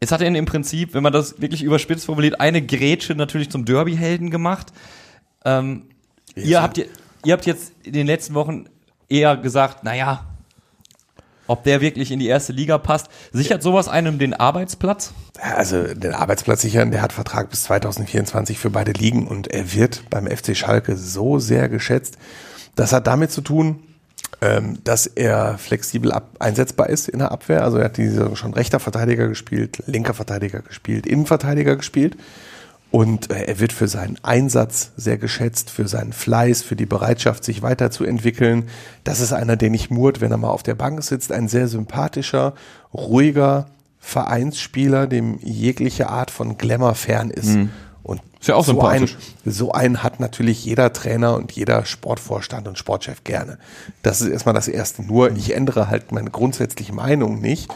jetzt hat er im Prinzip, wenn man das wirklich überspitzt formuliert, eine Grätsche natürlich zum Derby-Helden gemacht. Ähm, ihr, habt, ihr habt jetzt in den letzten Wochen eher gesagt, naja, ob der wirklich in die erste Liga passt. Sichert sowas einem den Arbeitsplatz? Also den Arbeitsplatz sichern, der hat Vertrag bis 2024 für beide Ligen und er wird beim FC Schalke so sehr geschätzt. Das hat damit zu tun, ähm, dass er flexibel einsetzbar ist in der Abwehr. Also er hat diese schon rechter Verteidiger gespielt, linker Verteidiger gespielt, Innenverteidiger gespielt. Und äh, er wird für seinen Einsatz sehr geschätzt, für seinen Fleiß, für die Bereitschaft, sich weiterzuentwickeln. Das ist einer, der nicht murrt, wenn er mal auf der Bank sitzt. Ein sehr sympathischer, ruhiger Vereinsspieler, dem jegliche Art von Glamour fern ist. Mhm. Und ist ja auch so ein, so einen hat natürlich jeder Trainer und jeder Sportvorstand und Sportchef gerne. Das ist erstmal das Erste. Nur ich ändere halt meine grundsätzliche Meinung nicht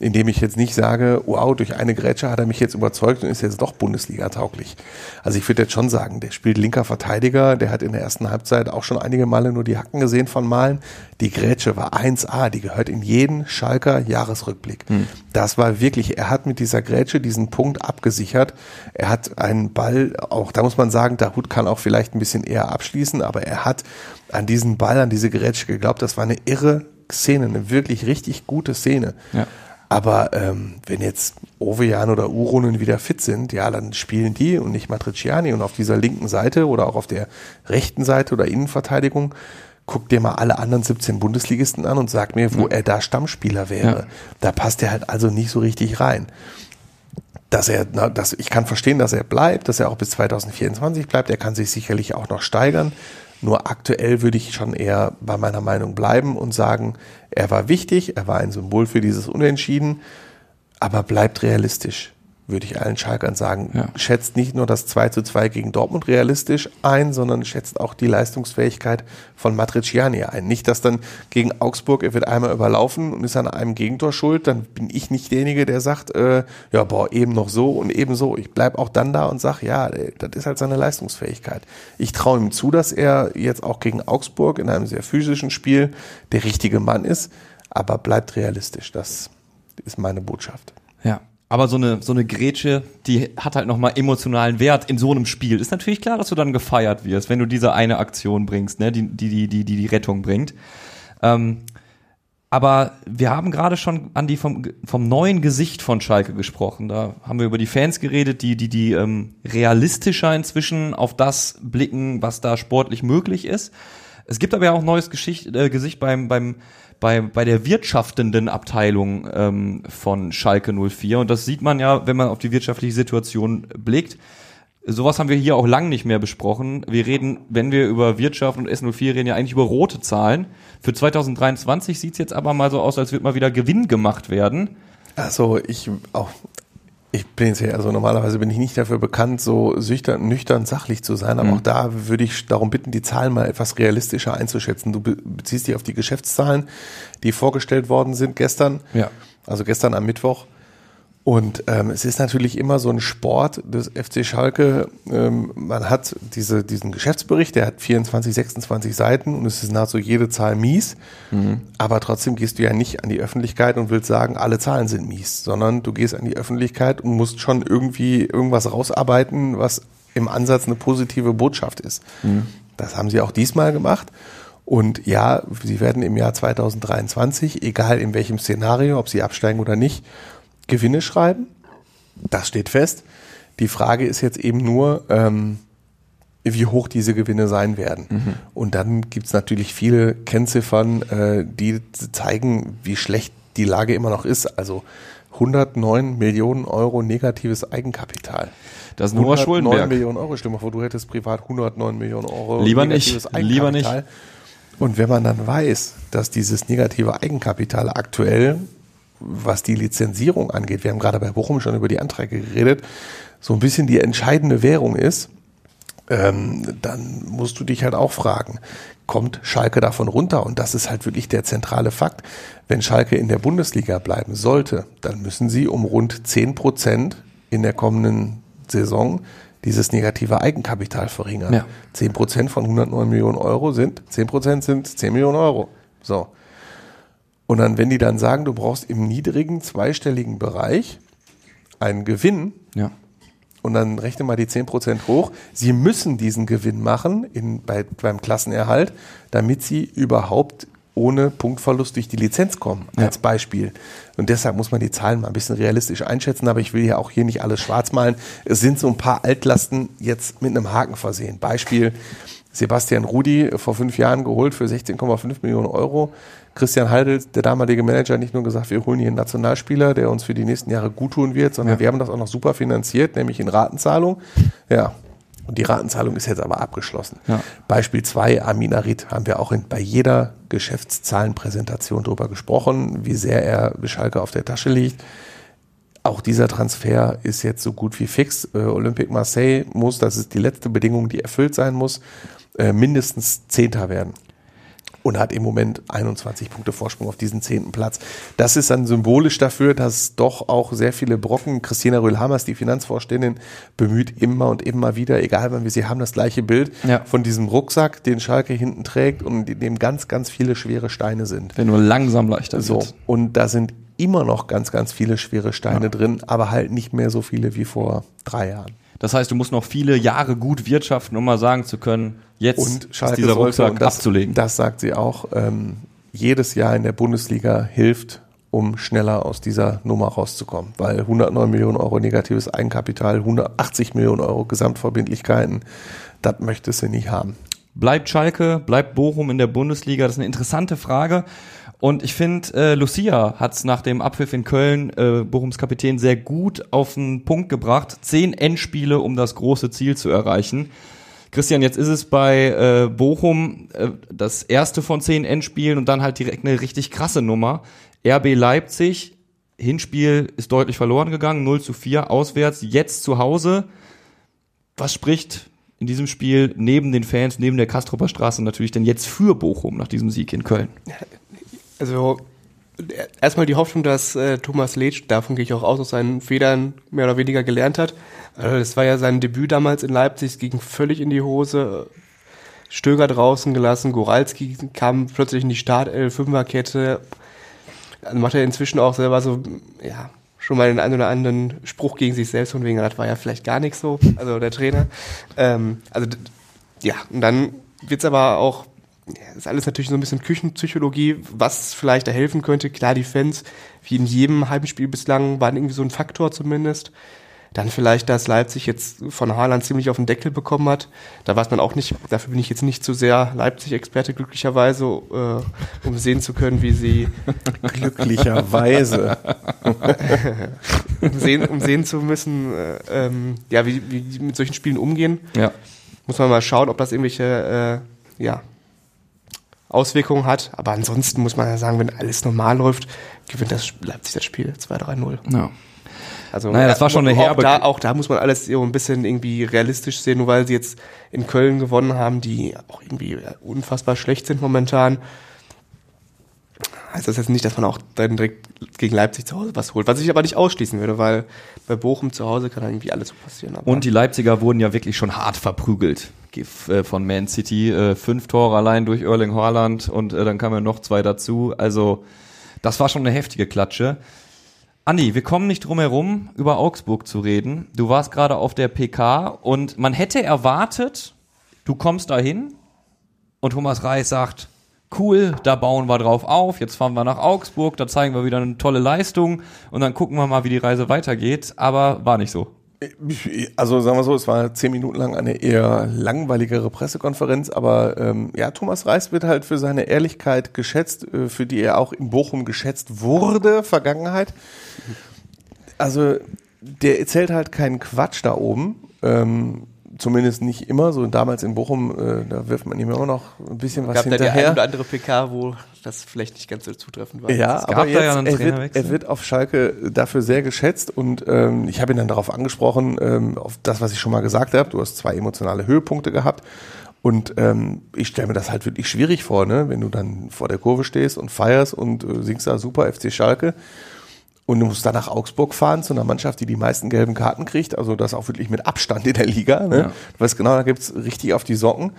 indem ich jetzt nicht sage, wow, durch eine Grätsche hat er mich jetzt überzeugt und ist jetzt doch Bundesliga tauglich. Also ich würde jetzt schon sagen, der spielt linker Verteidiger, der hat in der ersten Halbzeit auch schon einige Male nur die Hacken gesehen von Malen. Die Grätsche war 1A, die gehört in jeden Schalker Jahresrückblick. Hm. Das war wirklich, er hat mit dieser Grätsche diesen Punkt abgesichert. Er hat einen Ball, auch da muss man sagen, Dahut kann auch vielleicht ein bisschen eher abschließen, aber er hat an diesen Ball, an diese Grätsche geglaubt. Das war eine irre Szene, eine wirklich richtig gute Szene. Ja. Aber ähm, wenn jetzt Ovejan oder Urunen wieder fit sind, ja, dann spielen die und nicht Matriciani. Und auf dieser linken Seite oder auch auf der rechten Seite oder Innenverteidigung guck dir mal alle anderen 17 Bundesligisten an und sag mir, wo er da Stammspieler wäre. Ja. Da passt er halt also nicht so richtig rein. Dass er, na, dass, ich kann verstehen, dass er bleibt, dass er auch bis 2024 bleibt. Er kann sich sicherlich auch noch steigern. Nur aktuell würde ich schon eher bei meiner Meinung bleiben und sagen, er war wichtig, er war ein Symbol für dieses Unentschieden, aber bleibt realistisch, würde ich allen Schalkern sagen. Ja. Schätzt nicht nur das 2 zu 2 gegen Dortmund realistisch ein, sondern schätzt auch die Leistungsfähigkeit von Matriciani ein. Nicht, dass dann gegen Augsburg, er wird einmal überlaufen und ist an einem Gegentor schuld, dann bin ich nicht derjenige, der sagt, äh, ja, boah, eben noch so und eben so. Ich bleib auch dann da und sag, ja, das ist halt seine Leistungsfähigkeit. Ich traue ihm zu, dass er jetzt auch gegen Augsburg in einem sehr physischen Spiel der richtige Mann ist, aber bleibt realistisch. Das ist meine Botschaft. Aber so eine, so eine Grätsche, die hat halt nochmal emotionalen Wert in so einem Spiel. Ist natürlich klar, dass du dann gefeiert wirst, wenn du diese eine Aktion bringst, ne, die, die, die, die, die, die Rettung bringt. Ähm, aber wir haben gerade schon an die vom, vom neuen Gesicht von Schalke gesprochen. Da haben wir über die Fans geredet, die, die, die ähm, realistischer inzwischen auf das blicken, was da sportlich möglich ist. Es gibt aber ja auch neues Geschicht, äh, Gesicht beim, beim, bei, bei der wirtschaftenden Abteilung ähm, von Schalke 04. Und das sieht man ja, wenn man auf die wirtschaftliche Situation blickt. Sowas haben wir hier auch lang nicht mehr besprochen. Wir reden, wenn wir über Wirtschaft und S04 reden, ja eigentlich über rote Zahlen. Für 2023 sieht's jetzt aber mal so aus, als würde mal wieder Gewinn gemacht werden. Also ich auch, ich bin jetzt ja, also normalerweise bin ich nicht dafür bekannt, so süchtern, nüchtern, sachlich zu sein, aber Mhm. auch da würde ich darum bitten, die Zahlen mal etwas realistischer einzuschätzen. Du be- beziehst dich auf die Geschäftszahlen, die vorgestellt worden sind gestern, Ja. also gestern am Mittwoch. Und ähm, es ist natürlich immer so ein Sport des FC Schalke. Ähm, man hat diese, diesen Geschäftsbericht, der hat 24, 26 Seiten und es ist nahezu jede Zahl mies. Aber trotzdem gehst du ja nicht an die Öffentlichkeit und willst sagen, alle Zahlen sind mies, sondern du gehst an die Öffentlichkeit und musst schon irgendwie irgendwas rausarbeiten, was im Ansatz eine positive Botschaft ist. Das haben sie auch diesmal gemacht. Und ja, sie werden im Jahr 2023, egal in welchem Szenario, ob sie absteigen oder nicht, Gewinne schreiben. Das steht fest. Die Frage ist jetzt eben nur, ähm, wie hoch diese Gewinne sein werden. Und dann gibt's natürlich viele Kennziffern, äh, die zeigen, wie schlecht die Lage immer noch ist. Also 109 Millionen Euro negatives Eigenkapital. Das ist 109 Schuldenberg. Millionen Euro. Stimme vor, du hättest privat 109 Millionen Euro Lieber nicht, negatives lieber nicht. Eigenkapital. Und wenn man dann weiß, dass dieses negative Eigenkapital aktuell, was die Lizenzierung angeht, wir haben gerade bei Bochum schon über die Anträge geredet, so ein bisschen die entscheidende Währung ist, ähm, dann musst du dich halt auch fragen, kommt Schalke davon runter? Und das ist halt wirklich der zentrale Fakt. Wenn Schalke in der Bundesliga bleiben sollte, dann müssen sie um rund 10 Prozent in der kommenden Saison dieses negative Eigenkapital verringern. Ja. 10 Prozent von 109 Millionen Euro sind, 10 Prozent sind 10 Millionen Euro. So. Und dann, wenn die dann sagen, du brauchst im niedrigen zweistelligen Bereich einen Gewinn, Ja. und dann rechne mal die 10% hoch. Sie müssen diesen Gewinn machen in, bei, beim Klassenerhalt, damit sie überhaupt ohne Punktverlust durch die Lizenz kommen, als Beispiel. Und deshalb muss man die Zahlen mal ein bisschen realistisch einschätzen, aber ich will ja auch hier nicht alles schwarz malen. Es sind so ein paar Altlasten jetzt mit einem Haken versehen. Beispiel Sebastian Rudi vor fünf Jahren geholt für 16,5 Millionen Euro. Christian Heidel, der damalige Manager, hat nicht nur gesagt, wir holen hier einen Nationalspieler, der uns für die nächsten Jahre gut tun wird, sondern wir haben das auch noch super finanziert, nämlich in Ratenzahlung. Ja. Und die Ratenzahlung ist jetzt aber abgeschlossen. Ja. Beispiel zwei, Aminarit, haben wir auch in, bei jeder Geschäftszahlenpräsentation drüber gesprochen, wie sehr er Schalke auf der Tasche liegt. Auch dieser Transfer ist jetzt so gut wie fix. Äh, Olympique Marseille muss, das ist die letzte Bedingung, die erfüllt sein muss, äh, mindestens Zehnter werden. Und hat im Moment 21 Punkte Vorsprung auf diesen zehnten Platz. Das ist dann symbolisch dafür, dass doch auch sehr viele Brocken, Christina Rühl-Hammers, die Finanzvorständin, bemüht immer und immer wieder, egal wann wir sie haben, das gleiche Bild Ja. von diesem Rucksack, den Schalke hinten trägt und in dem ganz, ganz viele schwere Steine sind. Der nur langsam leichter So, wird. und da sind immer noch ganz, ganz viele schwere Steine drin, aber halt nicht mehr so viele wie vor drei Jahren. Das heißt, du musst noch viele Jahre gut wirtschaften, um mal sagen zu können, jetzt Und ist Schalke dieser sollte, Rucksack und das, abzulegen. Das sagt sie auch, ähm, jedes Jahr in der Bundesliga hilft, um schneller aus dieser Nummer rauszukommen. Weil 109 Millionen Euro negatives Eigenkapital, 180 Millionen Euro Gesamtverbindlichkeiten, das möchtest du nicht haben. Bleibt Schalke, bleibt Bochum in der Bundesliga? Das ist eine interessante Frage. Und ich finde, äh, Lucia hat es nach dem Abpfiff in Köln, äh, Bochums Kapitän, sehr gut auf den Punkt gebracht. Zehn Endspiele, um das große Ziel zu erreichen. Christian, jetzt ist es bei äh, Bochum äh, das erste von zehn Endspielen und dann halt direkt eine richtig krasse Nummer. RB Leipzig, Hinspiel ist deutlich verloren gegangen, 0 zu 4 auswärts, jetzt zu Hause. Was spricht in diesem Spiel neben den Fans, neben der Kastropper Straße natürlich denn jetzt für Bochum nach diesem Sieg in Köln? Also erstmal die Hoffnung, dass äh, Thomas Letsch, davon gehe ich auch aus, aus seinen Federn mehr oder weniger gelernt hat. Also das war ja sein Debüt damals in Leipzig, es ging völlig in die Hose. Stöger draußen gelassen, Goralski kam plötzlich in die Startelf, Fünferkette. Dann macht er inzwischen auch selber so, ja, schon mal den einen oder anderen Spruch gegen sich selbst von wegen, das war ja vielleicht gar nicht so, also der Trainer. Ähm, also ja, und dann wird's aber auch, ja, das ist alles natürlich so ein bisschen Küchenpsychologie, was vielleicht da helfen könnte. Klar, die Fans, wie in jedem Heimspiel bislang, waren irgendwie so ein Faktor zumindest. Dann vielleicht, dass Leipzig jetzt von Haaland ziemlich auf den Deckel bekommen hat. Da weiß man auch nicht, dafür bin ich jetzt nicht zu sehr Leipzig-Experte glücklicherweise, äh, um sehen zu können, wie sie Glücklicherweise. um sehen, um sehen zu müssen, äh, ähm, ja, wie, wie die mit solchen Spielen umgehen. Ja. Muss man mal schauen, ob das irgendwelche äh, ja, Auswirkungen hat. Aber ansonsten muss man ja sagen, wenn alles normal läuft, gewinnt das Leipzig das Spiel 2-3-0. ja. Also, Naja, das war schon eine auch herbe- Da, auch da muss man alles so ein bisschen irgendwie realistisch sehen, nur weil sie jetzt in Köln gewonnen haben, die auch irgendwie unfassbar schlecht sind momentan. Heißt das jetzt nicht, dass man auch dann direkt gegen Leipzig zu Hause was holt. Was ich aber nicht ausschließen würde, weil bei Bochum zu Hause kann irgendwie alles so passieren. Und die Leipziger wurden ja wirklich schon hart verprügelt äh, von Man City. Äh, Fünf Tore allein durch Erling Haaland und äh, dann kamen ja noch zwei dazu. Also das war schon eine heftige Klatsche. Andi, wir kommen nicht drum herum, über Augsburg zu reden. Du warst gerade auf der PK und man hätte erwartet, du kommst dahin und Thomas Reis sagt, cool, da bauen wir drauf auf, jetzt fahren wir nach Augsburg, da zeigen wir wieder eine tolle Leistung und dann gucken wir mal, wie die Reise weitergeht. Aber war nicht so. Also sagen wir so, es war zehn Minuten lang eine eher langweiligere Pressekonferenz, aber ähm, ja, Thomas Reis wird halt für seine Ehrlichkeit geschätzt, äh, für die er auch in Bochum geschätzt wurde, Vergangenheit. Also der erzählt halt keinen Quatsch da oben, ähm, zumindest nicht immer, so damals in Bochum, äh, da wirft man ihm immer noch ein bisschen was gab da die hinterher. ein oder andere PK, wo das vielleicht nicht ganz so zutreffend war. Ja, Es gab aber da jetzt, ja einen er, wird, er wird auf Schalke dafür sehr geschätzt und ähm, ich habe ihn dann darauf angesprochen, ähm, auf das, was ich schon mal gesagt habe. Du hast zwei emotionale Höhepunkte gehabt und ähm, ich stelle mir das halt wirklich schwierig vor, ne? wenn du dann vor der Kurve stehst und feierst und äh, singst da super FC Schalke und du musst dann nach Augsburg fahren zu einer Mannschaft, die die meisten gelben Karten kriegt, also das auch wirklich mit Abstand in der Liga. Ne? Ja. Du weißt genau, da gibt's richtig auf die Socken.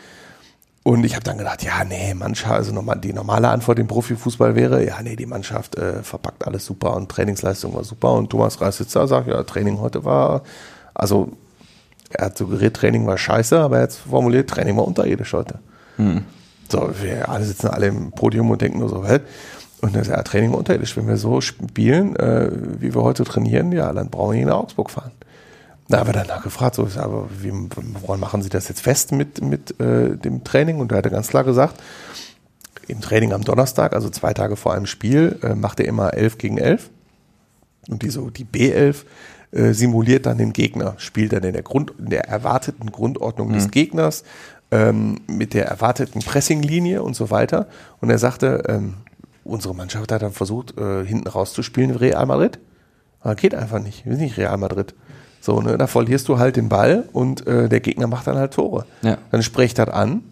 Und ich habe dann gedacht, ja, nee, Mannschaft, also nochmal die normale Antwort im Profifußball wäre, ja, nee, die Mannschaft äh, verpackt alles super und Trainingsleistung war super. Und Thomas Reis sitzt da sagt, ja, Training heute war, also er hat suggeriert, Training war scheiße, aber er hat formuliert, Training war unterirdisch heute. So, wir alle sitzen alle im Podium und denken nur so, hä? Und das ist ja Training unterirdisch. Wenn wir so spielen, äh, wie wir heute trainieren, ja, dann brauchen wir nicht nach Augsburg fahren. Da haben wir danach gefragt, so, sag, aber wie, woran machen Sie das jetzt fest mit, mit äh, dem Training? Und er hatte ganz klar gesagt, im Training am Donnerstag, also zwei Tage vor einem Spiel, äh, macht er immer 11 gegen 11. Und die, so, die B11 äh, simuliert dann den Gegner, spielt dann in der, Grund, in der erwarteten Grundordnung des Gegners, ähm, mit der erwarteten Pressinglinie und so weiter. Und er sagte, ähm, unsere Mannschaft hat dann versucht, äh, hinten rauszuspielen Real Madrid. Aber geht einfach nicht. Wir sind nicht Real Madrid. So, ne, da verlierst du halt den Ball und äh, der Gegner macht dann halt Tore. Ja. Dann spricht das an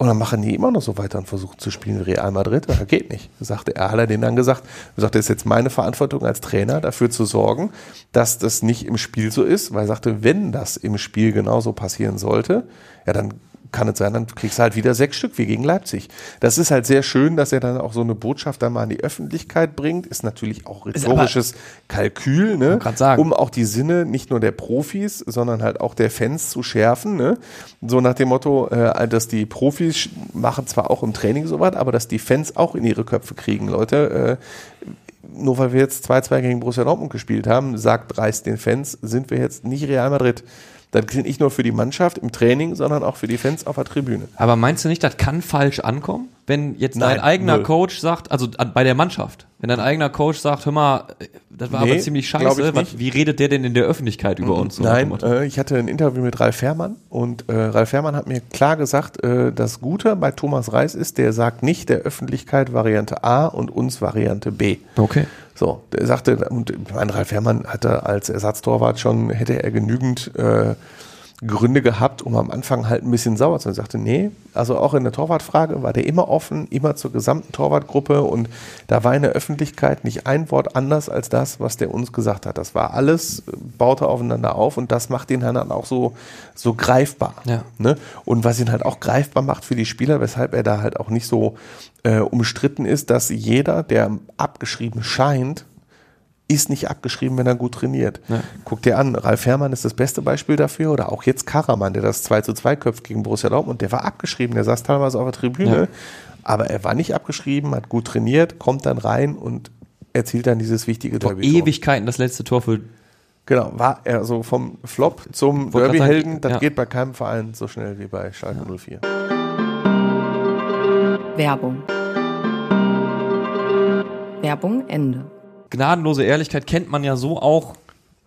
und dann machen die immer noch so weiter und versuchen zu spielen wie Real Madrid. Das geht nicht. Sagte er, hat er denen dann gesagt, er sagte, es ist jetzt meine Verantwortung als Trainer, dafür zu sorgen, dass das nicht im Spiel so ist, weil er sagte, wenn das im Spiel genauso passieren sollte, ja, dann kann es sein, dann kriegst du halt wieder sechs Stück wie gegen Leipzig. Das ist halt sehr schön, dass er dann auch so eine Botschaft dann mal an die Öffentlichkeit bringt. Ist natürlich auch rhetorisches Kalkül, ne? sagen. um auch die Sinne nicht nur der Profis, sondern halt auch der Fans zu schärfen. Ne? So nach dem Motto, äh, dass die Profis machen zwar auch im Training sowas, aber dass die Fans auch in ihre Köpfe kriegen, Leute. Äh, nur weil wir jetzt 2-2 gegen Borussia Dortmund gespielt haben, sagt Reis den Fans, sind wir jetzt nicht Real Madrid. Das gilt nicht nur für die Mannschaft im Training, sondern auch für die Fans auf der Tribüne. Aber meinst du nicht, das kann falsch ankommen? Wenn jetzt Nein, dein eigener null. Coach sagt, also an- bei der Mannschaft, wenn dein eigener Coach sagt, hör mal, das war Nee, aber ziemlich scheiße, was, wie redet der denn in der Öffentlichkeit über uns? So Nein, äh, ich hatte ein Interview mit Ralf Fährmann und äh, Ralf Fährmann hat mir klar gesagt, äh, das Gute bei Thomas Reis ist, der sagt nicht der Öffentlichkeit Variante A und uns Variante B. Okay. So, der sagte, und ich meine, Ralf Herrmann hatte als Ersatztorwart schon, hätte er genügend äh, Gründe gehabt, um am Anfang halt ein bisschen sauer zu sein. Er sagte, nee, also auch in der Torwartfrage war der immer offen, immer zur gesamten Torwartgruppe und da war in der Öffentlichkeit nicht ein Wort anders als das, was der uns gesagt hat. Das war alles, baute aufeinander auf und das macht ihn dann auch so, so greifbar. Ja. Ne? Und was ihn halt auch greifbar macht für die Spieler, weshalb er da halt auch nicht so äh, umstritten ist, dass jeder, der abgeschrieben scheint, ist nicht abgeschrieben, wenn er gut trainiert. Guck dir an, Ralf Herrmann ist das beste Beispiel dafür oder auch jetzt Karaman, der das 2 zu 2 köpft gegen Borussia Dortmund, der war abgeschrieben, der saß teilweise auf der Tribüne, Ja. aber er war nicht abgeschrieben, hat gut trainiert, kommt dann rein und erzielt dann dieses wichtige Vor Derby. Ewigkeiten das letzte Tor für Genau, war er so vom Flop zum Derby-Helden, das ja. geht bei keinem Verein so schnell wie bei Schalke 04. Werbung. Werbung Ende. Gnadenlose Ehrlichkeit kennt man ja so auch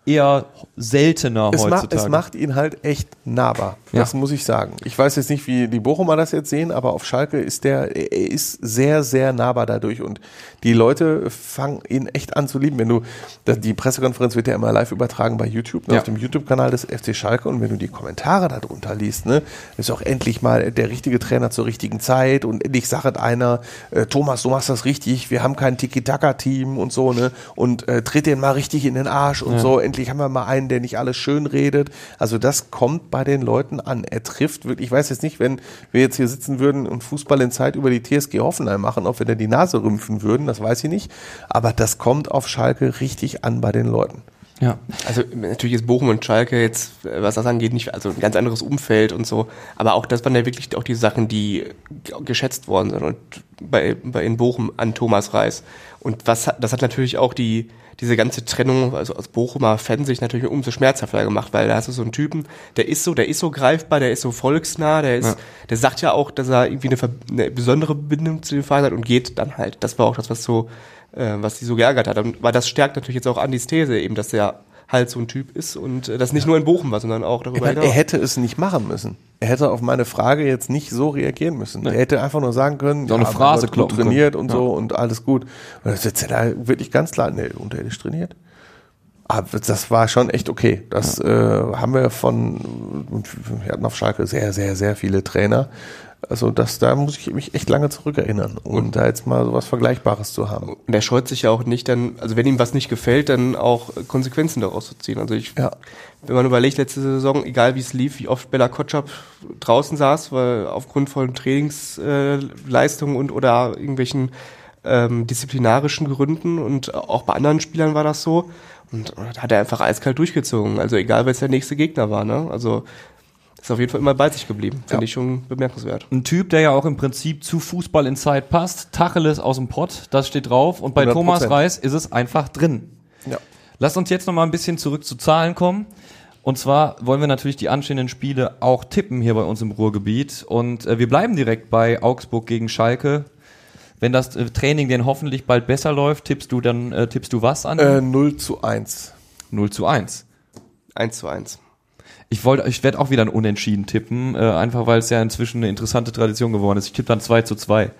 eher seltener Es, heutzutage. es macht ihn halt echt nahbar. Ja. Das muss ich sagen. Ich weiß jetzt nicht, wie die Bochumer das jetzt sehen, aber auf Schalke ist der, er ist sehr, sehr nahbar dadurch und die Leute fangen ihn echt an zu lieben. Wenn du, die Pressekonferenz wird ja immer live übertragen bei YouTube, ne, Ja. auf dem YouTube-Kanal des FC Schalke und wenn du die Kommentare darunter liest, ne, ist auch endlich mal der richtige Trainer zur richtigen Zeit und endlich sagt einer, äh, Thomas, du machst das richtig, wir haben kein Tiki-Taka-Team und so, ne, und äh, tritt den mal richtig in den Arsch und so, endlich haben wir mal einen, der nicht alles schön redet. Also das kommt bei den Leuten an. Er trifft wirklich, ich weiß jetzt nicht, wenn wir jetzt hier sitzen würden und Fußball in Zeit über die TSG Hoffenheim machen, ob wir da die Nase rümpfen würden, das weiß ich nicht. Aber das kommt auf Schalke richtig an bei den Leuten. ja. Also natürlich ist Bochum und Schalke jetzt, was das angeht, nicht, also ein ganz anderes Umfeld und so. Aber auch das waren ja wirklich auch die Sachen, die geschätzt worden sind und bei, bei in Bochum an Thomas Reis. Und was hat, das hat natürlich auch die, diese ganze Trennung, also aus Bochumer Fansicht natürlich umso schmerzhafter gemacht, weil da hast du so einen Typen, der ist so, der ist so greifbar, der ist so volksnah, der ist, Ja. der sagt ja auch, dass er irgendwie eine, eine besondere Bindung zu dem Verein hat und geht dann halt. Das war auch das, was so, äh, was die so geärgert hat. Und weil das stärkt natürlich jetzt auch Andis These eben, dass er halt so ein Typ ist und äh, das nicht nur in Bochum war, sondern auch darüber meine, er hinaus. hätte es nicht machen müssen. Er hätte auf meine Frage jetzt nicht so reagieren müssen. Er hätte einfach nur sagen können, So eine mein Phrase gut kloppen können. trainiert und Ja. so und alles gut. Und das ist jetzt da wirklich ganz klar, nee, unterirdisch trainiert. Aber das war schon echt okay. Das äh, haben wir von, und wir hatten auf Schalke sehr, sehr, sehr viele Trainer. Also das, da muss ich mich echt lange zurückerinnern, um da jetzt mal sowas Vergleichbares zu haben. Und er scheut sich ja auch nicht dann, also wenn ihm was nicht gefällt, dann auch Konsequenzen daraus zu ziehen. Also ich, Ja. wenn man überlegt, letzte Saison, egal wie es lief, wie oft Bella Kotschap draußen saß, weil aufgrund von Trainingsleistungen äh, und oder irgendwelchen ähm, disziplinarischen Gründen und auch bei anderen Spielern war das so. Und da hat er einfach eiskalt durchgezogen. Also egal, wer jetzt der nächste Gegner war, ne? Also ist auf jeden Fall immer bei sich geblieben. Finde Ja. ich schon bemerkenswert. Ein Typ, der ja auch im Prinzip zu Fußball in Zeit passt. Tacheles aus dem Pott, das steht drauf. Und bei 100%. Thomas Reis ist es einfach drin. Ja. Lasst uns jetzt noch mal ein bisschen zurück zu Zahlen kommen. Und zwar wollen wir natürlich die anstehenden Spiele auch tippen hier bei uns im Ruhrgebiet. Und äh, wir bleiben direkt bei Augsburg gegen Schalke. Wenn das äh, Training denn hoffentlich bald besser läuft, tippst du dann äh, tippst du was an? Äh, 0 zu 1. 0 zu 1. Eins zu eins. Ich wollte, ich werde auch wieder ein Unentschieden tippen, äh, einfach weil es ja inzwischen eine interessante Tradition geworden ist. Ich tippe dann 2 zu 2.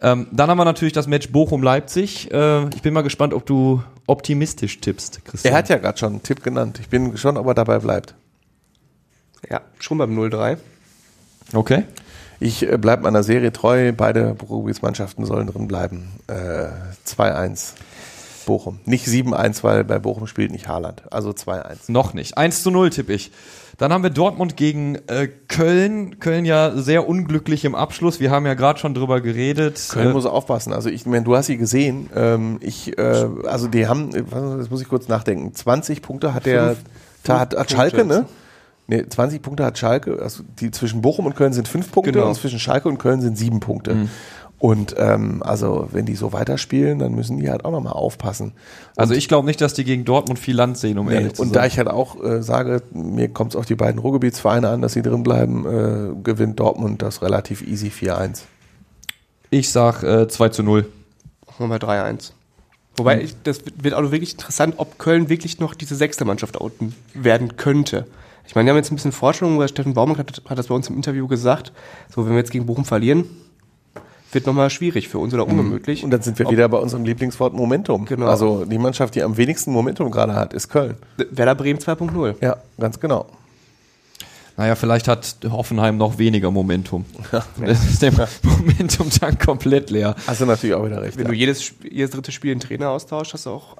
Ähm, dann haben wir natürlich das Match Bochum-Leipzig. Äh, ich bin mal gespannt, ob du optimistisch tippst, Christian. Er hat ja gerade schon einen Tipp genannt. Ich bin gespannt, ob er dabei bleibt. Ja, schon beim 0-3. Okay. Ich äh, bleibe meiner Serie treu. Beide Ruhrgebietsmannschaften sollen drin bleiben. Äh, 2-1 Bochum. Nicht 7-1, weil bei Bochum spielt nicht Haaland. Also 2-1. Noch nicht. 1 zu 0 tippe ich. Dann haben wir Dortmund gegen äh, Köln. Köln ja sehr unglücklich im Abschluss. Wir haben ja gerade schon drüber geredet. Köln Äh, muss aufpassen. Also ich meine, du hast sie gesehen. Ähm, ich, äh, also die haben, äh, jetzt muss ich kurz nachdenken. 20 Punkte hat der, da hat, hat Schalke, ne? Nee, 20 Punkte hat Schalke. Also die zwischen Bochum und Köln sind fünf Punkte Genau. und zwischen Schalke und Köln sind sieben Punkte. Und ähm, also wenn die so weiterspielen, dann müssen die halt auch nochmal aufpassen. Also ich glaube nicht, dass die gegen Dortmund viel Land sehen, um ehrlich zu und sein. da ich halt auch äh, sage, mir kommt es auf die beiden Ruhrgebietsvereine an, dass sie drin bleiben, äh, gewinnt Dortmund das relativ easy 4-1. ich sag äh, 2 zu 0. Machen wir 3-1. Wobei, ich, das wird auch wirklich interessant, ob Köln wirklich noch diese sechste Mannschaft da unten werden könnte. Ich meine, wir haben jetzt ein bisschen Forschung, weil Steffen Baumann hat, hat das bei uns im Interview gesagt, so wenn wir jetzt gegen Bochum verlieren, wird nochmal schwierig für uns oder ungemütlich. Und dann sind wir Ob- wieder bei unserem Lieblingswort Momentum. Genau. Also die Mannschaft, die am wenigsten Momentum gerade hat, ist Köln. Werder Bremen 2.0. Ja, ganz genau. Naja, vielleicht hat Hoffenheim noch weniger Momentum. Das ist dem Momentum dann komplett leer. Hast du natürlich auch wieder recht. Wenn ja. du jedes, jedes dritte Spiel einen Trainer austauschst, hast du auch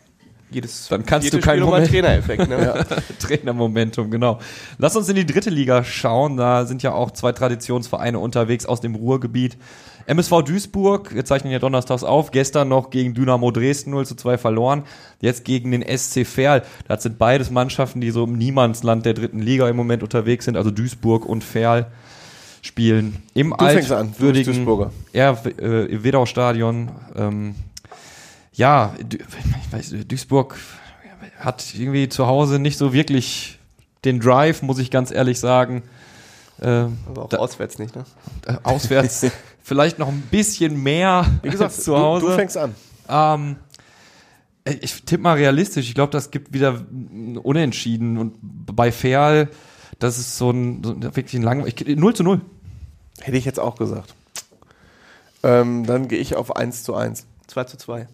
jedes Dann kannst vierte du keinen Moment- Trainereffekt. Ne? Trainermomentum, genau. Lass uns in die dritte Liga schauen. Da sind ja auch zwei Traditionsvereine unterwegs aus dem Ruhrgebiet. MSV Duisburg, wir zeichnen ja donnerstags auf, gestern noch gegen Dynamo Dresden 0 zu 2 verloren, jetzt gegen den SC Verl. Das sind beides Mannschaften, die so im Niemandsland der dritten Liga im Moment unterwegs sind, also Duisburg und Verl spielen im Du fängst an, du altwürdigen Duisburger. ja, äh, Wedau-Stadion. Ähm, ja, ich weiß, Duisburg hat irgendwie zu Hause nicht so wirklich den Drive, muss ich ganz ehrlich sagen. Ähm, Aber auch Da- auswärts nicht. Ne? äh, auswärts vielleicht noch ein bisschen mehr Wie gesagt, als zu Hause. Du, du fängst an. Ähm, äh, ich tippe mal realistisch. Ich glaube, das gibt wieder Unentschieden. Und bei Ferl, das ist so ein, so wirklich ein lang, ich, 0 zu 0. Hätte ich jetzt auch gesagt. Ähm, dann gehe ich auf 1 zu 1. 2 zu 2.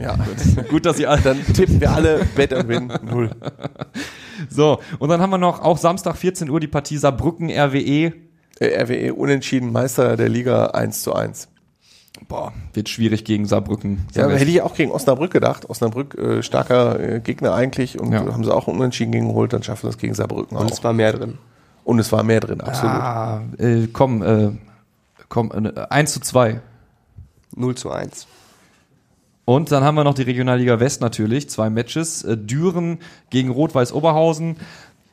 Ja. Gut, dass ihr alle Dann tippen wir alle Bet and Win 0. So, und dann haben wir noch auch Samstag 14 Uhr die Partie Saarbrücken RWE. Äh, RWE unentschieden Meister der Liga 1 zu 1. Boah, wird schwierig gegen Saarbrücken. Ja, hätte ich auch gegen Osnabrück gedacht. Osnabrück äh, starker äh, Gegner eigentlich und Ja. haben sie auch einen Unentschieden gegen geholt, dann schaffen sie das gegen Saarbrücken Und auch. es war mehr drin. Und es war mehr drin, absolut. Ah, äh, komm, äh, komm, äh, 1 zu 2. 0 zu 1. Und dann haben wir noch die Regionalliga West natürlich, zwei Matches. Äh, Düren gegen Rot-Weiß Oberhausen.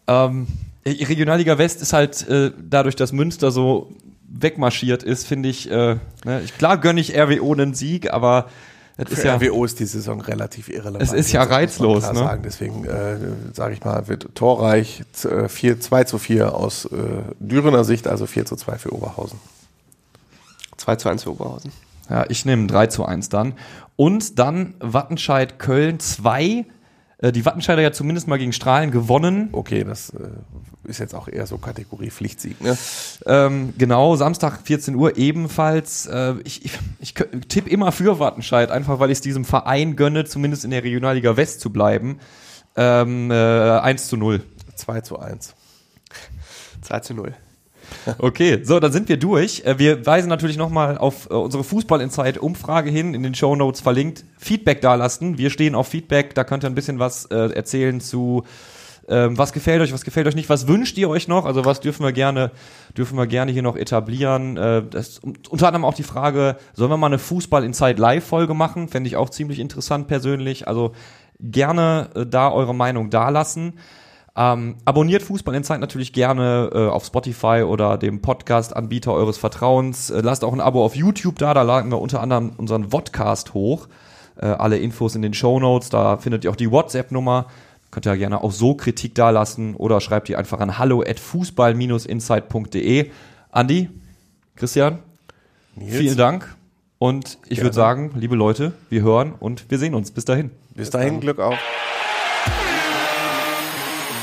Ähm, die Regionalliga West ist halt äh, dadurch, dass Münster so wegmarschiert ist, finde ich, äh, ne, ich klar gönne ich RWO einen Sieg, aber das ist Für ja, RWO ist die Saison relativ irrelevant. Es ist ja man reizlos, ne? Sagen. Deswegen äh, sage ich mal, wird torreich z- äh, 4, 2 zu 4 aus äh, Dürener Sicht, also 4 zu 2 für Oberhausen. 2 zu 1 für Oberhausen. Ja, ich nehme 3 zu 1 dann. Und dann Wattenscheid Köln 2. Äh, die Wattenscheider ja zumindest mal gegen Strahlen gewonnen. Okay, das äh, ist jetzt auch eher so Kategorie Pflichtsieg. Ne? Ähm, genau, Samstag 14 Uhr ebenfalls. Äh, ich ich, ich tippe immer für Wattenscheid, einfach weil ich es diesem Verein gönne, zumindest in der Regionalliga West zu bleiben. Ähm, äh, 1 zu 0. 2 zu 1. 2 zu 0. Okay, so, dann sind wir durch. Äh, Wir weisen natürlich nochmal auf äh, unsere Fußball-Insight-Umfrage hin, in den Show Notes verlinkt. Feedback dalassen. Wir stehen auf Feedback, da könnt ihr ein bisschen was äh, erzählen zu ähm, was gefällt euch, was gefällt euch nicht, was wünscht ihr euch noch? Also was dürfen wir gerne, dürfen wir gerne hier noch etablieren? Äh, das, unter anderem auch die Frage, sollen wir mal eine Fußball-Inside-Live-Folge machen? Fände ich auch ziemlich interessant persönlich. Also gerne da eure Meinung dalassen. Ähm, abonniert Fußball Insight natürlich gerne äh, auf Spotify oder dem Podcast-Anbieter eures Vertrauens. Äh, lasst auch ein Abo auf YouTube da, da laden wir unter anderem unseren Vodcast hoch. Äh, alle Infos in den Show Notes, da findet ihr auch die WhatsApp-Nummer. Könnt ihr gerne auch so Kritik dalassen oder schreibt ihr einfach an hallo at fußball-insight.de. Andi, Christian, Nils, vielen Dank. Und ich würde sagen, liebe Leute, wir hören und wir sehen uns. Bis dahin. Bis dahin, Glück auf.